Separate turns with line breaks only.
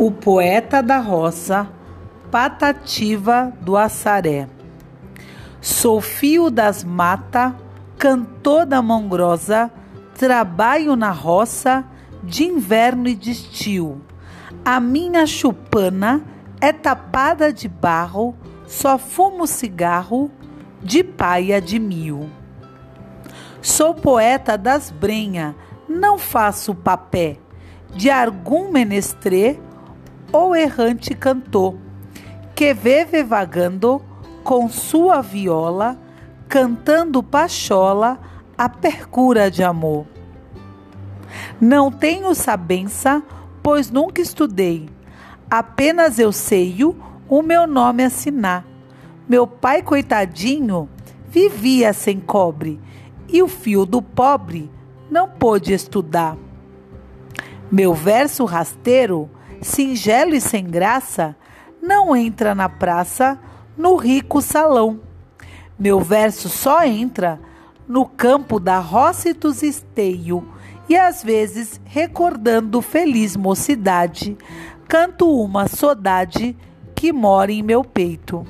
O poeta da roça, Patativa do Assaré. Sou fio das mata, cantor da mongrosa, trabalho na roça de inverno e de estio. A minha chupana é tapada de barro, só fumo cigarro de paia de mil. Sou poeta das brenha, não faço papé de algum menestrê ou errante cantor, que vive vagando com sua viola, cantando pachola a percura de amor. Não tenho sabença, pois nunca estudei, apenas eu sei o meu nome assinar. Meu pai, coitadinho, vivia sem cobre, e o fio do pobre não pôde estudar. Meu verso rasteiro, singelo e sem graça, não entra na praça, no rico salão. Meu verso só entra no campo da roça e dos esteio, e às vezes, recordando feliz mocidade, canto uma saudade que mora em meu peito.